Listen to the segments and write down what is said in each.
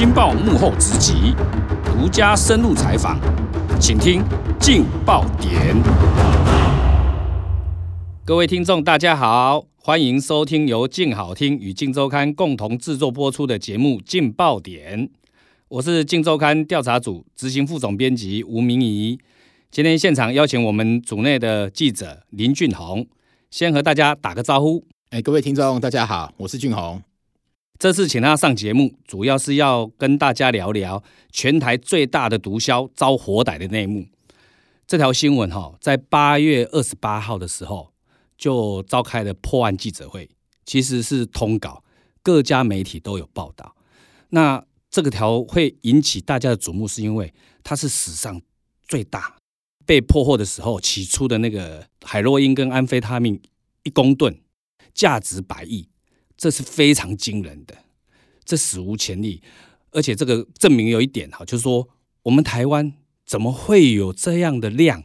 镜报幕后直击，独家深入采访，请听劲爆点。各位听众，大家好，欢迎收听由镜好听与镜周刊共同制作播出的节目《劲爆点》，我是镜周刊调查组执行副总编辑吴明仪。今天现场邀请我们组内的记者林俊宏，先和大家打个招呼。哎，各位听众，大家好，我是俊宏。这次请他上节目，主要是要跟大家聊聊全台最大的毒枭遭活逮的内幕。这条新闻哈，在八月二十八号的时候就召开了破案记者会，其实是通稿，各家媒体都有报道。那这个条会引起大家的瞩目，是因为它是史上最大被破获的时候，起初的那个海洛因跟安非他命一公吨，价值百亿。这是非常惊人的，这史无前例，而且这个证明有一点哈，就是说我们台湾怎么会有这样的量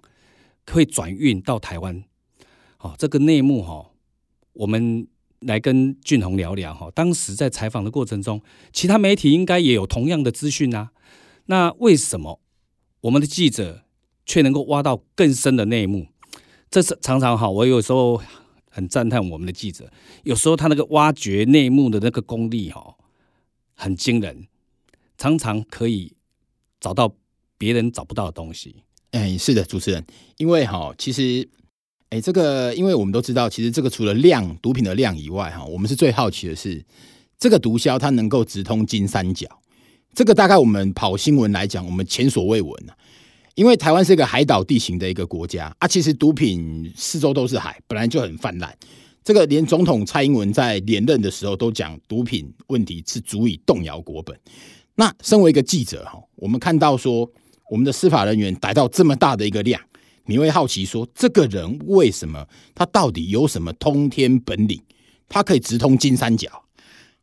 会转运到台湾？好，这个内幕哈，我们来跟俊宏聊聊哈。当时在采访的过程中，其他媒体应该也有同样的资讯啊。那为什么我们的记者却能够挖到更深的内幕？这是常常哈，我有时候。很赞叹我们的记者，有时候他那个挖掘内幕的那个功力哈，很惊人，常常可以找到别人找不到的东西。哎，是的，主持人，因为哈，其实，哎，这个，因为我们都知道，其实这个除了量毒品的量以外哈，我们是最好奇的是，这个毒枭它能够直通金三角，这个大概我们跑新闻来讲，我们前所未闻啊。因为台湾是一个海岛地形的一个国家啊，其实毒品四周都是海，本来就很泛滥。这个连总统蔡英文在连任的时候都讲，毒品问题是足以动摇国本。那身为一个记者哈，我们看到说我们的司法人员逮到这么大的一个量，你会好奇说，这个人为什么他到底有什么通天本领，他可以直通金三角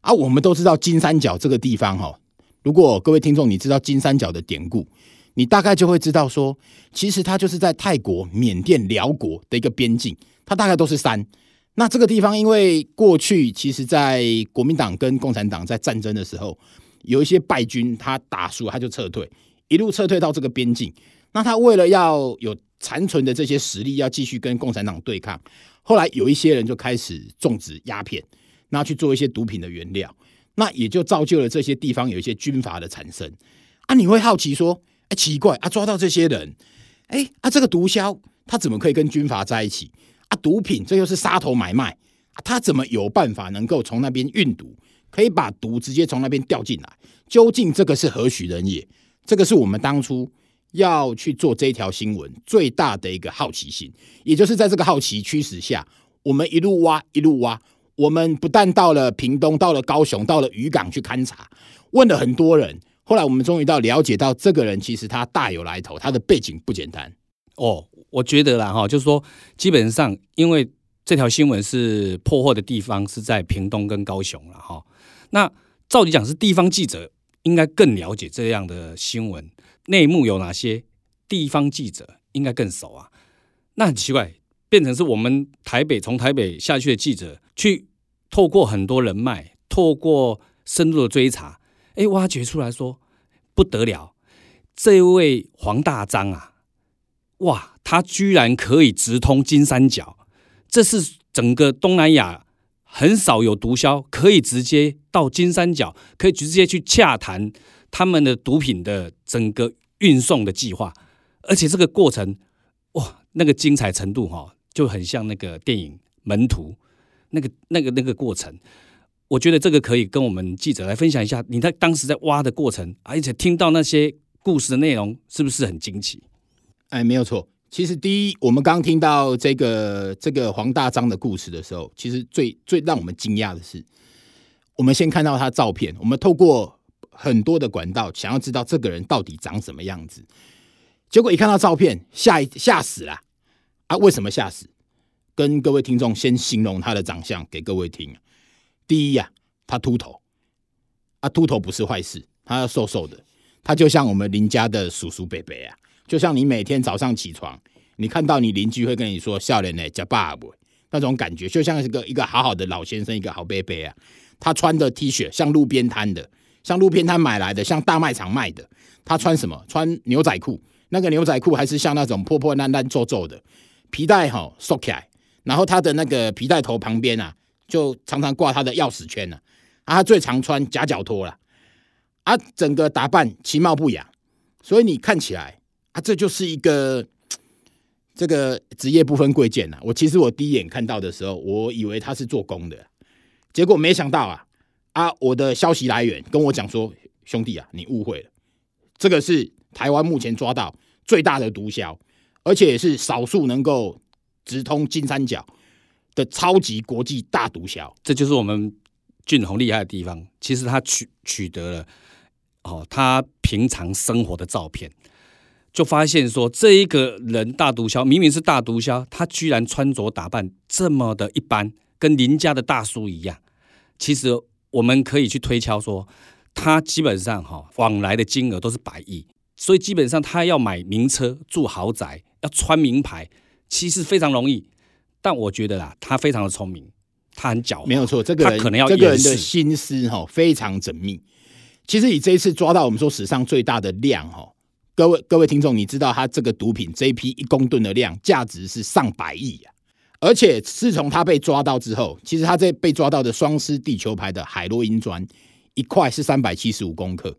啊？我们都知道金三角这个地方哈，如果各位听众你知道金三角的典故。你大概就会知道说，其实它就是在泰国、缅甸、寮国的一个边境，它大概都是山。那这个地方，因为过去其实，在国民党跟共产党在战争的时候，有一些败军，他打输他就撤退，一路撤退到这个边境。那他为了要有残存的这些实力，要继续跟共产党对抗，后来有一些人就开始种植鸦片，那去做一些毒品的原料，那也就造就了这些地方有一些军阀的产生。啊，你会好奇说，哎，奇怪啊！抓到这些人，哎啊，这个毒枭他怎么可以跟军阀在一起啊？毒品这又是杀头买卖啊，他怎么有办法能够从那边运毒，可以把毒直接从那边调进来？究竟这个是何许人也？这个是我们当初要去做这条新闻最大的一个好奇心，也就是在这个好奇驱使下，我们一路挖一路挖。我们不但到了屏东，到了高雄，到了渔港去勘察，问了很多人。后来我们终于到了解到，这个人其实他大有来头，他的背景不简单哦。我觉得啦哈，就是说，基本上因为这条新闻是破获的地方是在屏东跟高雄了哈。那照理讲是地方记者应该更了解这样的新闻内幕有哪些，地方记者应该更熟啊。那很奇怪，变成是我们台北从台北下去的记者去透过很多人脉，透过深入的追查。哎，挖掘出来说不得了，这位黄大章啊，哇，他居然可以直通金三角，这是整个东南亚很少有毒枭可以直接到金三角，可以直接去洽谈他们的毒品的整个运送的计划，而且这个过程，哇，那个精彩程度哈，就很像那个电影《门徒》那个那个那个过程。我觉得这个可以跟我们记者来分享一下，你在当时在挖的过程，而且听到那些故事的内容，是不是很惊奇？哎，没有错。其实第一，我们刚听到这个这个黄大章的故事的时候，其实最最让我们惊讶的是，我们先看到他照片，我们透过很多的管道，想要知道这个人到底长什么样子。结果一看到照片，吓吓死了啊！为什么吓死？跟各位听众先形容他的长相给各位听。第一呀、他秃头，啊，秃头不是坏事，他要瘦瘦的，他就像我们邻家的叔叔伯伯啊，就像你每天早上起床，你看到你邻居会跟你说笑脸呢，叫爸爸，那种感觉就像是个一个好好的老先生，一个好伯伯啊。他穿的 T 恤像路边摊的，像路边摊买来的，像大卖场卖的，他穿什么？穿牛仔裤，那个牛仔裤还是像那种破破烂烂、皱皱的皮带哈，收起来，然后他的那个皮带头旁边啊，就常常挂他的钥匙圈呢。啊，他最常穿夹脚拖了，啊，整个打扮其貌不扬，所以你看起来啊，这就是一个 这个职业不分贵贱呐。我其实我第一眼看到的时候，我以为他是做工的，结果没想到啊。啊！我的消息来源跟我讲说，兄弟啊，你误会了，这个是台湾目前抓到最大的毒枭，而且是少数能够直通金三角的超级国际大毒枭。这就是我们俊宏厉害的地方。其实他取取得了哦，他平常生活的照片，就发现说，这一个人大毒枭明明是大毒枭，他居然穿着打扮这么的一般，跟邻家的大叔一样。其实。我们可以去推敲说，他基本上哈往来的金额都是百亿，所以基本上他要买名车、住豪宅、要穿名牌，其实非常容易。但我觉得啦，他非常的聪明，他很狡猾，没有错。这个人他可能要这个人的心思哈非常缜密。其实以这一次抓到我们说史上最大的量哈，各位各位听众，你知道他这个毒品这一批一公吨的量价值是上百亿啊。而且自从他被抓到之后，其实他这被抓到的双狮地球牌的海洛因砖一块是三百七十五公克，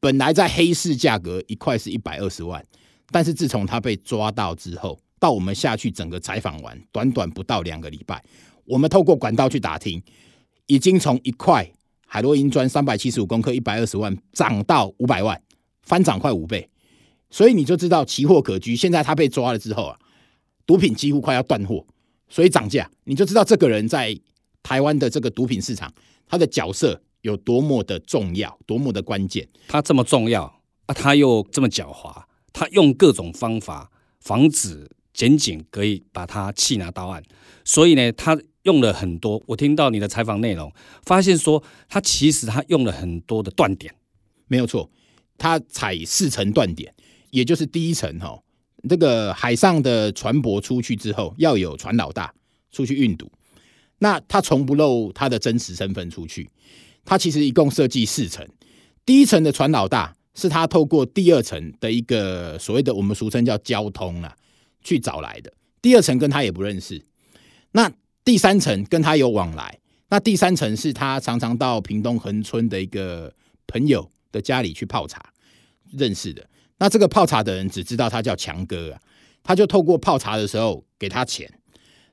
本来在黑市价格一块是一百二十万，但是自从他被抓到之后，到我们下去整个采访完，短短不到两个礼拜，我们透过管道去打听，已经从一块海洛因砖三百七十五公克一百二十万涨到五百万，翻涨快五倍，所以你就知道奇货可居。现在他被抓了之后啊，毒品几乎快要断货。所以涨价，你就知道这个人在台湾的这个毒品市场，他的角色有多么的重要，多么的关键。他这么重要啊，他又这么狡猾，他用各种方法防止检警可以把他缉拿到案。所以呢，他用了很多。我听到你的采访内容，发现说他其实他用了很多的断点，没有错。他采四层断点，也就是第一层哈。这个海上的船舶出去之后，要有船老大出去运毒，那他从不露他的真实身份出去。他其实一共设计四层，第一层的船老大是他透过第二层的一个所谓的我们俗称叫交通啊去找来的。第二层跟他也不认识，那第三层跟他有往来，那第三层是他常常到屏东恒春的一个朋友的家里去泡茶认识的。那这个泡茶的人只知道他叫强哥啊，他就透过泡茶的时候给他钱，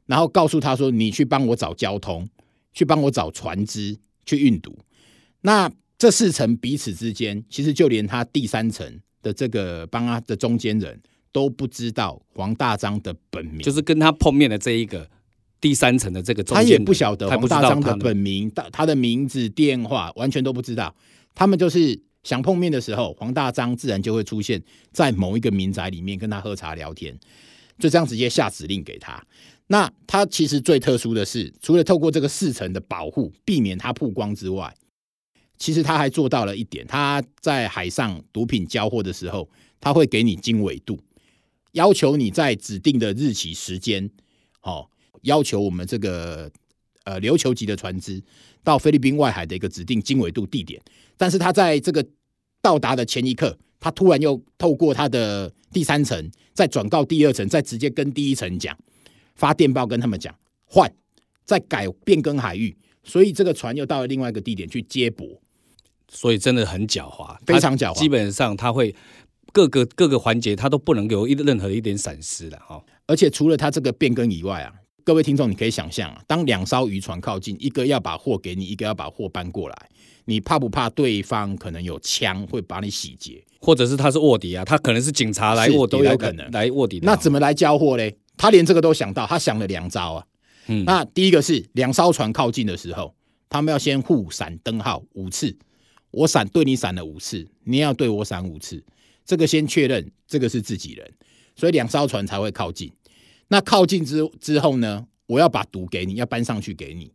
然后告诉他说：“你去帮我找交通，去帮我找船只去运毒。”那这四层彼此之间，其实就连他第三层的这个帮他的中间人都不知道黄大章的本名，就是跟他碰面的这一个第三层的这个他也不晓得黄大章的本名，他他的名字、电话完全都不知道，他们就是。想碰面的时候，黄大章自然就会出现在某一个民宅里面跟他喝茶聊天，就这样直接下指令给他。那他其实最特殊的是，除了透过这个四层的保护，避免他曝光之外，其实他还做到了一点：他在海上毒品交货的时候，他会给你经纬度，要求你在指定的日期时间，哦，要求我们这个呃琉球级的船只到菲律宾外海的一个指定经纬度地点。但是他在这个到达的前一刻，他突然又透过他的第三层，再转到第二层，再直接跟第一层讲，发电报跟他们讲换，再改变更海域，所以这个船又到了另外一个地点去接驳，所以真的很狡猾，非常狡猾。基本上他会各个各个环节他都不能有一任何一点闪失的哈。而且除了他这个变更以外啊，各位听众你可以想象啊，当两艘渔船靠近，一个要把货给你，一个要把货搬过来。你怕不怕对方可能有枪会把你洗劫，或者是他是卧底啊？他可能是警察来卧底都有可能来卧底。那怎么来交货嘞？他连这个都想到，他想了两招啊。嗯，那第一个是两艘船靠近的时候，他们要先互闪灯号五次，我闪对你闪了五次，你要对我闪五次，这个先确认这个是自己人，所以两艘船才会靠近。那靠近之之后呢，我要把毒给你，要搬上去给你。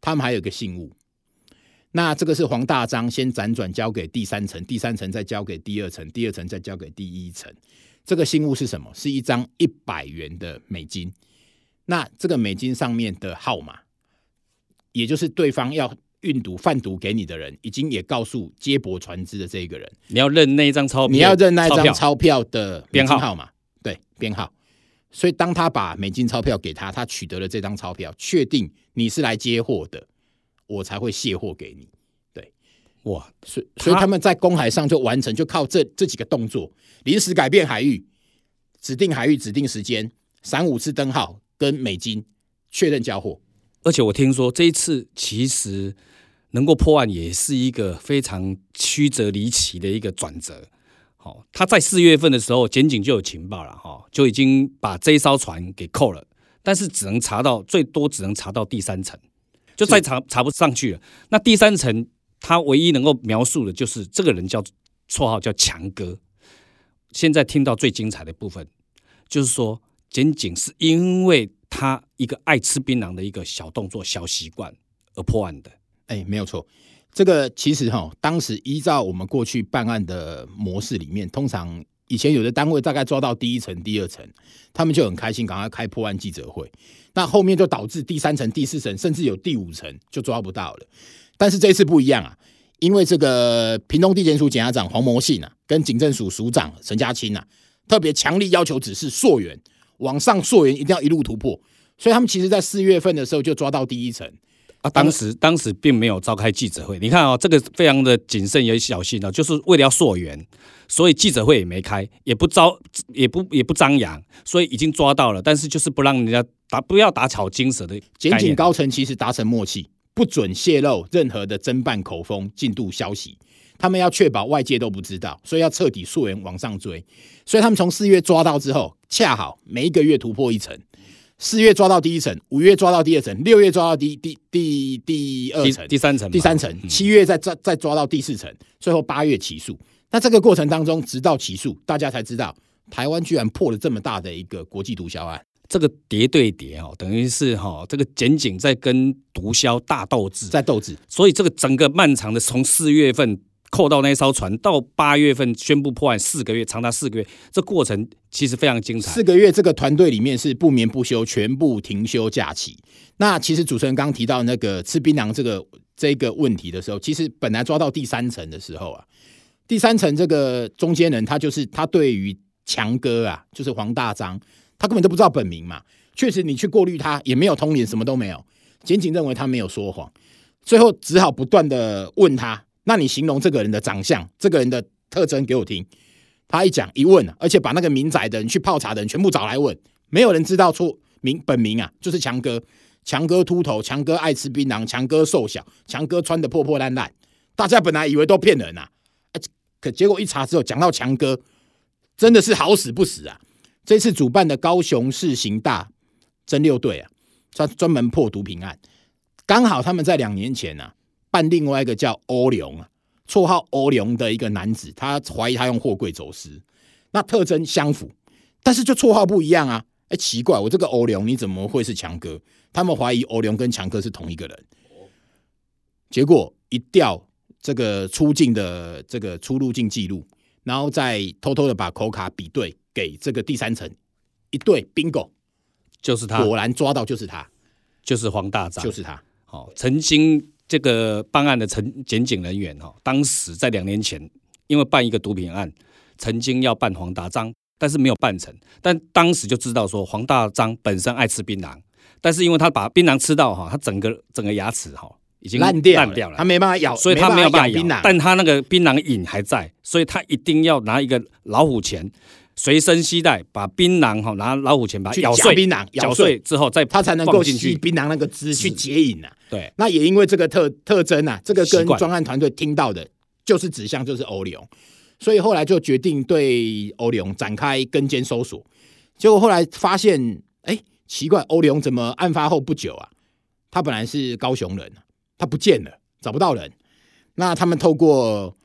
他们还有个信物。那这个是黄大章先辗转交给第三层，第三层再交给第二层，第二层再交给第一层。这个信物是什么？是一张一百元的美金。那这个美金上面的号码，也就是对方要运毒贩毒给你的人，已经也告诉接驳船只的这一个人，你要认那一张钞票，你要认那一张钞票的编号号嘛？对，编号。所以当他把美金钞票给他，他取得了这张钞票，确定你是来接货的，我才会卸货给你。对，哇，所以所以他们在公海上就完成，就靠这这几个动作，临时改变海域，指定海域、指定时间，三五次灯号跟美金确认交货。而且我听说这一次其实。能够破案也是一个非常曲折离奇的一个转折。好，他在四月份的时候，检警就有情报了，哈，就已经把这一艘船给扣了，但是只能查到最多只能查到第三层，就再查查不上去了。那第三层，他唯一能够描述的就是这个人叫绰号叫强哥。现在听到最精彩的部分，就是说检警是因为他一个爱吃槟榔的一个小动作、小习惯而破案的。哎，没有错，这个其实哈，当时依照我们过去办案的模式里面，通常以前有的单位大概抓到第一层、第二层，他们就很开心，赶快开破案记者会。那后面就导致第三层、第四层，甚至有第五层就抓不到了。但是这次不一样啊，因为这个屏东地检署检察长黄模信啊，跟警政署署长陈家清啊，特别强力要求指示溯源，往上溯源一定要一路突破。所以他们其实在四月份的时候就抓到第一层。啊，当时当时并没有召开记者会，你看啊、哦，这个非常的谨慎也小心啊，就是为了要溯源，所以记者会也没开，也不招，也不也不张扬，所以已经抓到了，但是就是不让人家打，不要打草惊蛇的。检警高层其实达成默契，不准泄露任何的侦办口风、进度消息，他们要确保外界都不知道，所以要彻底溯源往上追，所以他们从四月抓到之后，恰好每一个月突破一层。四月抓到第一层，五月抓到第二层，六月抓到第第第第二层，第三层，第三层，七月再再再抓到第四层，最后八月起诉。那这个过程当中，直到起诉，大家才知道台湾居然破了这么大的一个国际毒枭案。这个叠对叠哦，等于是哈，这个检警在跟毒枭大斗智，在斗智。所以这个整个漫长的从四月份。扣到那艘船，到八月份宣布破案，四个月，长达四个月，这过程其实非常精彩。四个月，这个团队里面是不眠不休，全部停休假期。那其实主持人刚提到那个吃槟榔这个这个问题的时候，其实本来抓到第三层的时候啊，第三层这个中间人他就是他对于强哥啊，就是黄大章，他根本都不知道本名嘛。确实，你去过滤他也没有通联，什么都没有。检警认为他没有说谎，最后只好不断的问他。那你形容这个人的长相，这个人的特征给我听。他一讲一问，而且把那个民宅的人去泡茶的人全部找来问，没有人知道出名本名啊，就是强哥。强哥秃头，强哥爱吃槟榔，强哥瘦小，强哥穿得破破烂烂。大家本来以为都骗人啊，可结果一查之后，讲到强哥，真的是好死不死啊！这次主办的高雄市刑大侦六队啊，专专门破毒品案，刚好他们在两年前啊。办另外一个叫欧龙啊，绰号欧龙的一个男子，他怀疑他用货柜走私，那特征相符，但是就绰号不一样啊！哎，奇怪，我这个欧龙你怎么会是强哥？他们怀疑欧龙跟强哥是同一个人，结果一调这个出境的这个出入境记录，然后再偷偷的把口卡比对给这个第三层一对，bingo，就是他，果然抓到就是他，就是黄大章，就是他，好，曾经。这个办案的陈检警人员哈，当时在两年前，因为办一个毒品案，曾经要办黄大章，但是没有办成。但当时就知道说黄大章本身爱吃槟榔，但是因为他把槟榔吃到哈，他整个整个牙齿哈已经烂掉烂掉了，他没办法咬，所以他没有办法咬。但他那个槟榔瘾还在，所以他一定要拿一个老虎钳。随身携带，把槟榔哈拿老虎钳把它咬碎，槟榔咬碎之后再它才能够吸槟榔那个汁去解瘾啊。对，那也因为这个特特征啊，这个跟专案团队听到的就是指向就是欧龙，所以后来就决定对欧龙展开跟监搜索。结果后来发现，哎，奇怪，欧龙怎么案发后不久啊，他本来是高雄人，他不见了，找不到人。那他们透过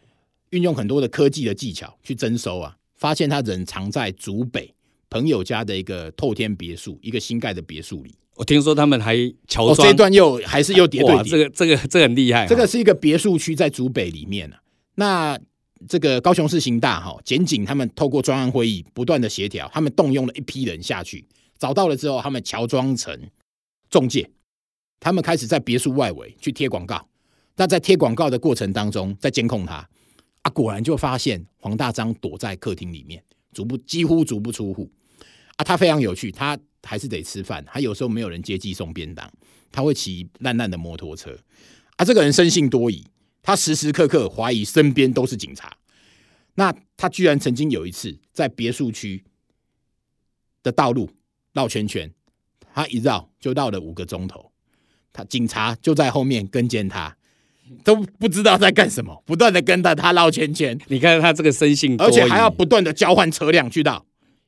运用很多的科技的技巧去征收啊。发现他人藏在竹北朋友家的一个透天别墅，一个新盖的别墅里。我听说他们还乔装，哦，这一段又还是又叠对叠。这个这个这个很厉害，啊。这个是一个别墅区在竹北里面，啊，那这个高雄市刑大哈检警他们透过专案会议不断的协调，他们动用了一批人下去，找到了之后，他们乔装成中介，他们开始在别墅外围去贴广告。那在贴广告的过程当中，在监控他啊，果然就发现黄大章躲在客厅里面，足不几乎足不出户啊。他非常有趣，他还是得吃饭，他有时候没有人接济送便当，他会骑烂烂的摩托车啊。这个人生性多疑，他时时刻刻怀疑身边都是警察。那他居然曾经有一次在别墅区的道路绕圈圈，他一绕就绕了五个钟头，他警察就在后面跟监他，都不知道在干什么，不断的跟着他绕圈圈。你看他这个生性，而且还要不断的交换车辆去绕，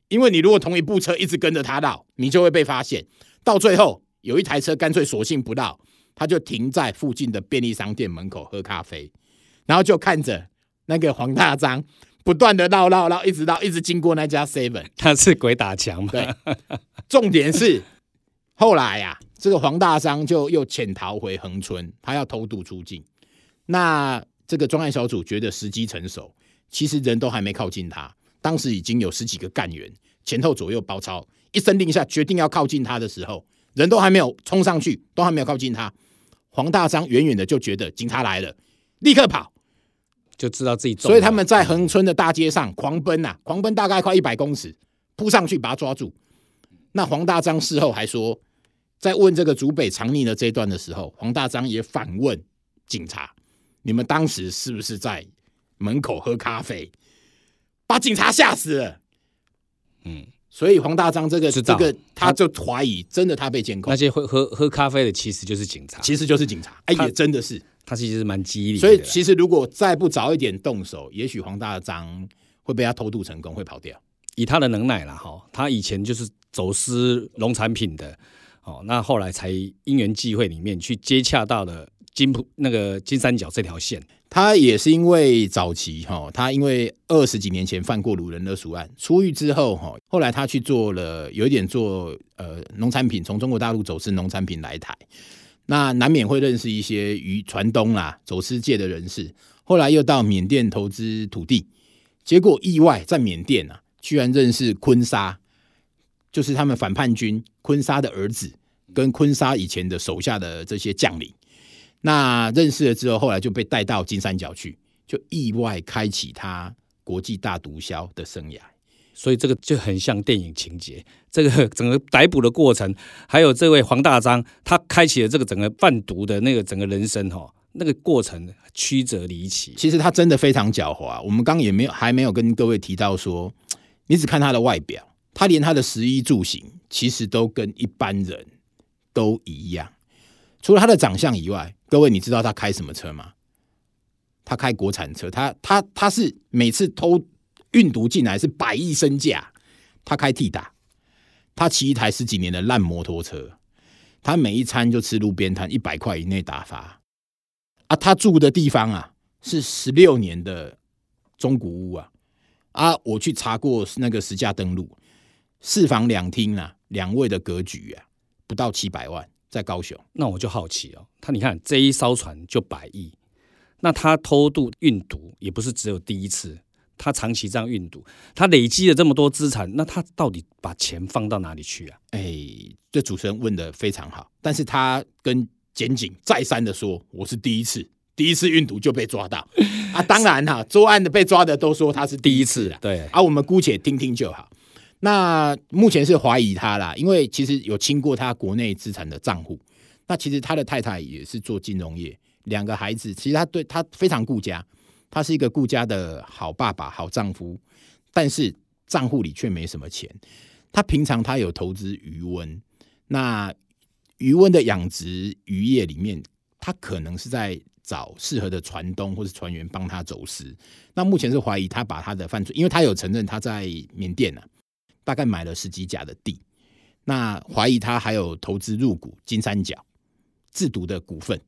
因为你如果同一部车一直跟着他绕，你就会被发现。到最后有一台车干脆索性不绕，他就停在附近的便利商店门口喝咖啡，然后就看着那个黄大章。不断的绕绕绕，一直绕，一直经过那家 Seven，他是鬼打墙嘛？对，重点是后来呀、啊，这个黄大章就又潜逃回恒春，他要偷渡出境。那这个专案小组觉得时机成熟，其实人都还没靠近他，当时已经有十几个干员前后左右包抄，一声令下，决定要靠近他的时候，人都还没有冲上去，都还没有靠近他，黄大章远远的就觉得警察来了，立刻跑。就知道自己，所以他们在恒村的大街上狂奔啊，狂奔大概快一百公尺，扑上去把他抓住。那黄大章事后还说，在问这个竹北藏匿的这一段的时候，黄大章也反问警察：“你们当时是不是在门口喝咖啡？”把警察吓死了。嗯，所以黄大章这个这个他就怀疑，真的他被监控。那些会喝喝咖啡的其实就是警察，其实就是警察。哎，也真的是。他其实是蛮机灵，所以其实如果再不早一点动手，也许黄大章会被他偷渡成功，会跑掉。以他的能耐啦，哈，他以前就是走私农产品的，哦，那后来才因缘际会里面去接洽到了金浦那个金三角这条线。他也是因为早期哈，他因为二十几年前犯过鲁人勒赎案，出狱之后哈，后来他去做了有一点做呃农产品，从中国大陆走私农产品来台。那难免会认识一些渔船东啦、走私界的人士，后来又到缅甸投资土地，结果意外在缅甸啊，居然认识坤沙，就是他们反叛军坤沙的儿子，跟坤沙以前的手下的这些将领。那认识了之后，后来就被带到金三角去，就意外开启他国际大毒枭的生涯。所以这个就很像电影情节，这个 整个逮捕的过程，还有这位黄大章，他开启了这个整个贩毒的那个整个人生哈，那个过程曲折离奇。其实他真的非常狡猾。我们刚刚也没有还没有跟各位提到说，你只看他的外表，他连他的食衣住行其实都跟一般人都一样。除了他的长相以外，各位你知道他开什么车吗？他开国产车，他他他是每次偷。运毒进来是百亿身价，他开 T 打，他骑一台十几年的烂摩托车，他每一餐就吃路边摊，一百块以内打发。啊，他住的地方啊是十六年的中古屋啊，啊，我去查过那个实价登录，四房两厅啊，两卫的格局啊，不到七百万，在高雄。那我就好奇哦，他你看这一艘船就百亿，那他偷渡运毒也不是只有第一次。他长期这样运毒，他累积了这么多资产，那他到底把钱放到哪里去啊？哎，这主持人问的非常好，但是他跟检警再三的说，我是第一次，第一次运毒就被抓到啊！当然哈，作案的被抓的都说他是第一次啊，对，啊，我们姑且听听就好。那目前是怀疑他啦，因为其实有清过他国内资产的账户。那其实他的太太也是做金融业，两个孩子，其实他对他非常顾家。他是一个顾家的好爸爸、好丈夫，但是账户里却没什么钱。他平常他有投资鱼塭，那鱼塭的养殖渔业里面，他可能是在找适合的船东或是船员帮他走私。那目前是怀疑他把他的犯罪，因为他有承认他在缅甸啊，大概买了十几甲的地，那怀疑他还有投资入股金三角制毒的股份。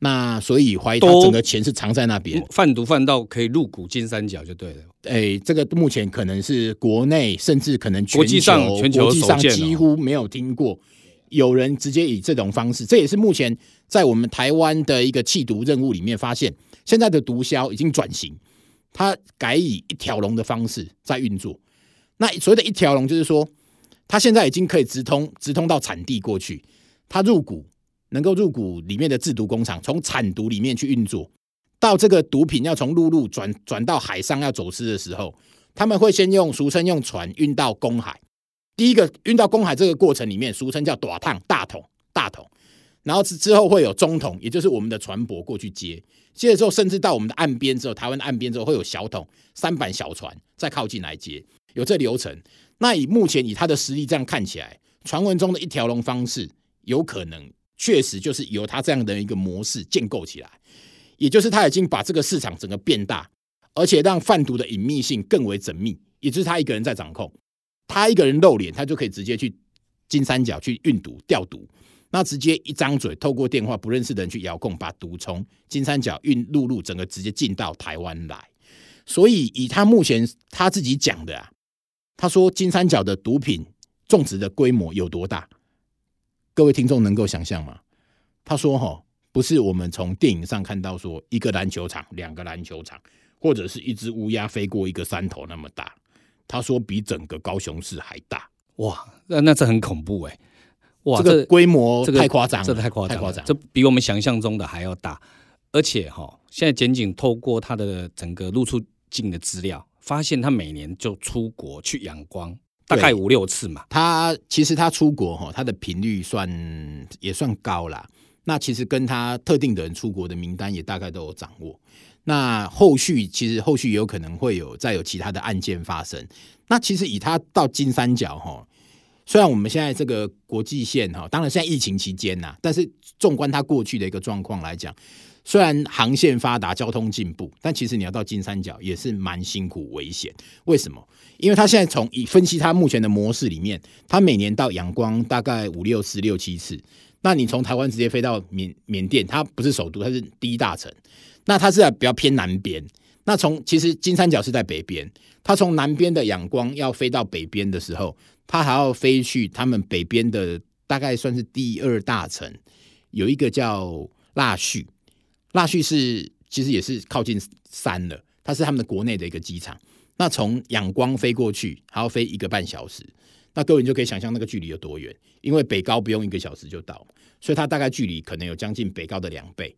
那所以怀疑他整个钱是藏在那边，贩毒贩到可以入股金三角就对了。哎、欸，这个目前可能是国内甚至可能国际上全球国际上几乎没有听过有人直接以这种方式。这也是目前在我们台湾的一个弃毒任务里面发现，现在的毒枭已经转型，他改以一条龙的方式在运作。那所谓的一条龙，就是说他现在已经可以直通直通到产地过去，他入股。能够入股里面的制毒工厂，从产毒里面去运作，到这个毒品要从陆路转转到海上要走私的时候，他们会先用俗称用船运到公海。第一个运到公海这个过程里面，俗称叫大桶大桶大桶，然后之之后会有中桶，也就是我们的船舶过去接，接了之后，甚至到我们的岸边之后，台湾的岸边之后会有小桶三板小船再靠近来接，有这流程。那以目前以他的实力这样看起来，传闻中的一条龙方式有可能。确实就是由他这样的一个模式建构起来，也就是他已经把这个市场整个变大，而且让贩毒的隐秘性更为缜密，也就是他一个人在掌控，他一个人露脸，他就可以直接去金三角去运毒调毒，那直接一张嘴，透过电话不认识的人去遥控，把毒从金三角运陆路，整个直接进到台湾来。所以以他目前他自己讲的啊，他说金三角的毒品种植的规模有多大？各位听众能够想象吗？他说：“哈，不是我们从电影上看到说一个篮球场、两个篮球场，或者是一只乌鸦飞过一个山头那么大。他说比整个高雄市还大。哇，那那这很恐怖哎！哇，这个规模太夸张，这太夸张，太夸张，这比我们想象中的还要大。而且哈，现在检警透过他的整个露出境的资料，发现他每年就出国去仰光。”大概五六次嘛，他其实他出国哈，他的频率算也算高啦。那其实跟他特定的人出国的名单也大概都有掌握。那后续其实后续也有可能会有再有其他的案件发生。那其实以他到金三角哈，虽然我们现在这个国际线哈，当然现在疫情期间呐，但是纵观他过去的一个状况来讲。虽然航线发达，交通进步，但其实你要到金三角也是蛮辛苦、危险。为什么？因为他现在从以分析他目前的模式里面，他每年到仰光大概五六次、六七次。那你从台湾直接飞到缅缅甸，它不是首都，它是第一大城。那它是在比较偏南边。那从其实金三角是在北边，他从南边的仰光要飞到北边的时候，他还要飞去他们北边的大概算是第二大城，有一个叫腊戌。腊戌是其实也是靠近山了，它是他们的国内的一个机场。那从仰光飞过去还要飞一个半小时，那各位你就可以想象那个距离有多远。因为北高不用一个小时就到，所以它大概距离可能有将近北高的两倍。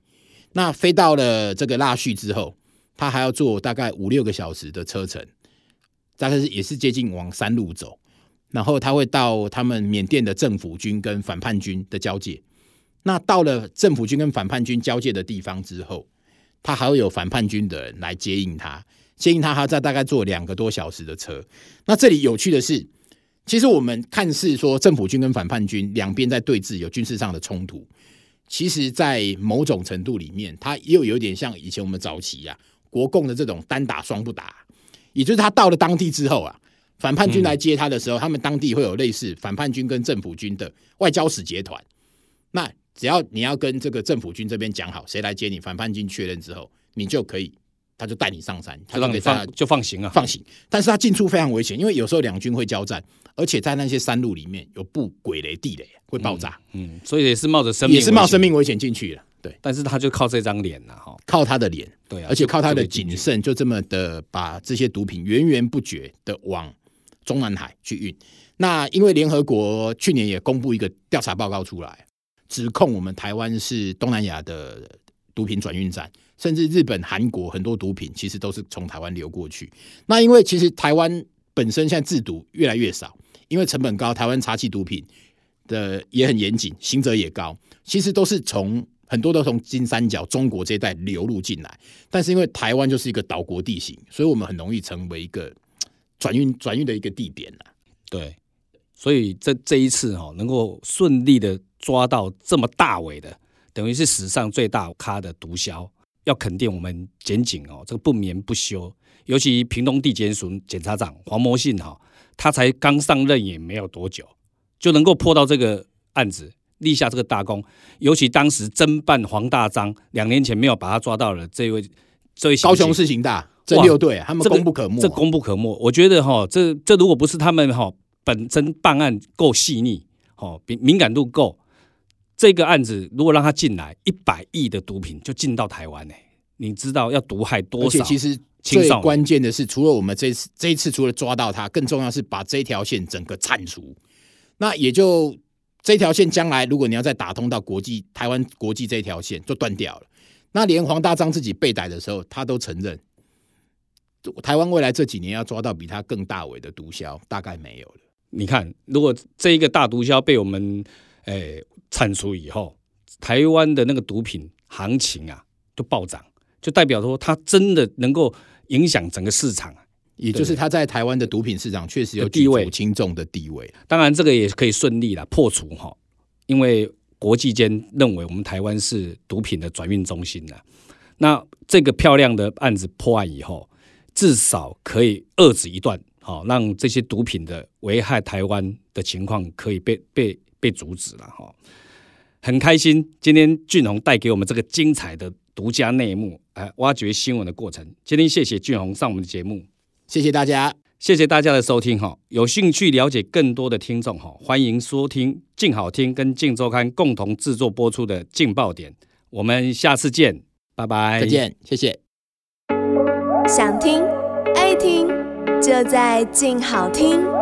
那飞到了这个腊戌之后，它还要坐大概五六个小时的车程，大概是也是接近往山路走，然后它会到他们缅甸的政府军跟反叛军的交界。那到了政府军跟反叛军交界的地方之后，他还会有反叛军的人来接应他，接应他，他再大概坐两个多小时的车。那这里有趣的是，其实我们看似说政府军跟反叛军两边在对峙，有军事上的冲突，其实，在某种程度里面，它又有点像以前我们早期啊国共的这种单打双不打，也就是他到了当地之后啊，反叛军来接他的时候，他们当地会有类似反叛军跟政府军的外交使节团，那。只要你要跟这个政府军这边讲好，谁来接你，反叛军确认之后，你就可以，他就带你上山，他让你放就放行啊，放行。但是他进出非常危险，因为有时候两军会交战，而且在那些山路里面有布鬼雷、地雷会爆炸，嗯，嗯，所以也是冒着生命，也是冒生命危险进去了。对，但是他就靠这张脸呐哈，靠他的脸，对啊，而且靠他的谨慎，就这么的把这些毒品源源不绝的往中南海去运。那因为联合国去年也公布一个调查报告出来。指控我们台湾是东南亚的毒品转运站，甚至日本、韩国很多毒品其实都是从台湾流过去。那因为其实台湾本身现在制毒越来越少，因为成本高，台湾查缉毒品的也很严谨，刑责也高。其实都是从很多都从金三角、中国这一带流入进来。但是因为台湾就是一个岛国地形，所以我们很容易成为一个转运转运的一个地点。对，所以这这一次哈，能够顺利的。抓到这么大尾的，等于是史上最大咖的毒枭，要肯定我们检警哦，这个不眠不休。尤其屏东地检署检察长黄模信哈，他才刚上任也没有多久，就能够破到这个案子，立下这个大功。尤其当时侦办黄大章两年前没有把他抓到了，这位这位高雄市刑大这六队，他们功不可没，这功不可没。我觉得哈，这这如果不是他们哈本身办案够细腻，哦，敏敏感度够。这个案子如果让他进来，一百亿的毒品就进到台湾呢？你知道要毒害多少？而且其实最关键的是，除了我们这次这一次除了抓到他，更重要是把这条线整个铲除。那也就这条线将来如果你要再打通到国际台湾国际这一条线就断掉了。那连黄大章自己被逮的时候，他都承认，台湾未来这几年要抓到比他更大尾的毒枭，大概没有了。你看，如果这一个大毒枭被我们诶、欸、铲除以后，台湾的那个毒品行情啊，就暴涨，就代表说它真的能够影响整个市场，也就是它在台湾的毒品市场确实有举足轻重的地位。当然，这个也可以顺利了破除哈，因为。国际间认为我们台湾是毒品的转运中心了，那这个漂亮的案子破案以后，至少可以遏制一段，好让这些毒品的危害台湾的情况可以被被被阻止了哈。很开心，今天俊宏带给我们这个精彩的独家内幕，哎挖掘新闻的过程。今天谢谢俊宏上我们的节目，谢谢大家。谢谢大家的收听哈，有兴趣了解更多的听众哈，欢迎收听静好听跟静周刊共同制作播出的劲爆点，我们下次见，拜拜，再见，谢谢。想听爱听，就在静好听。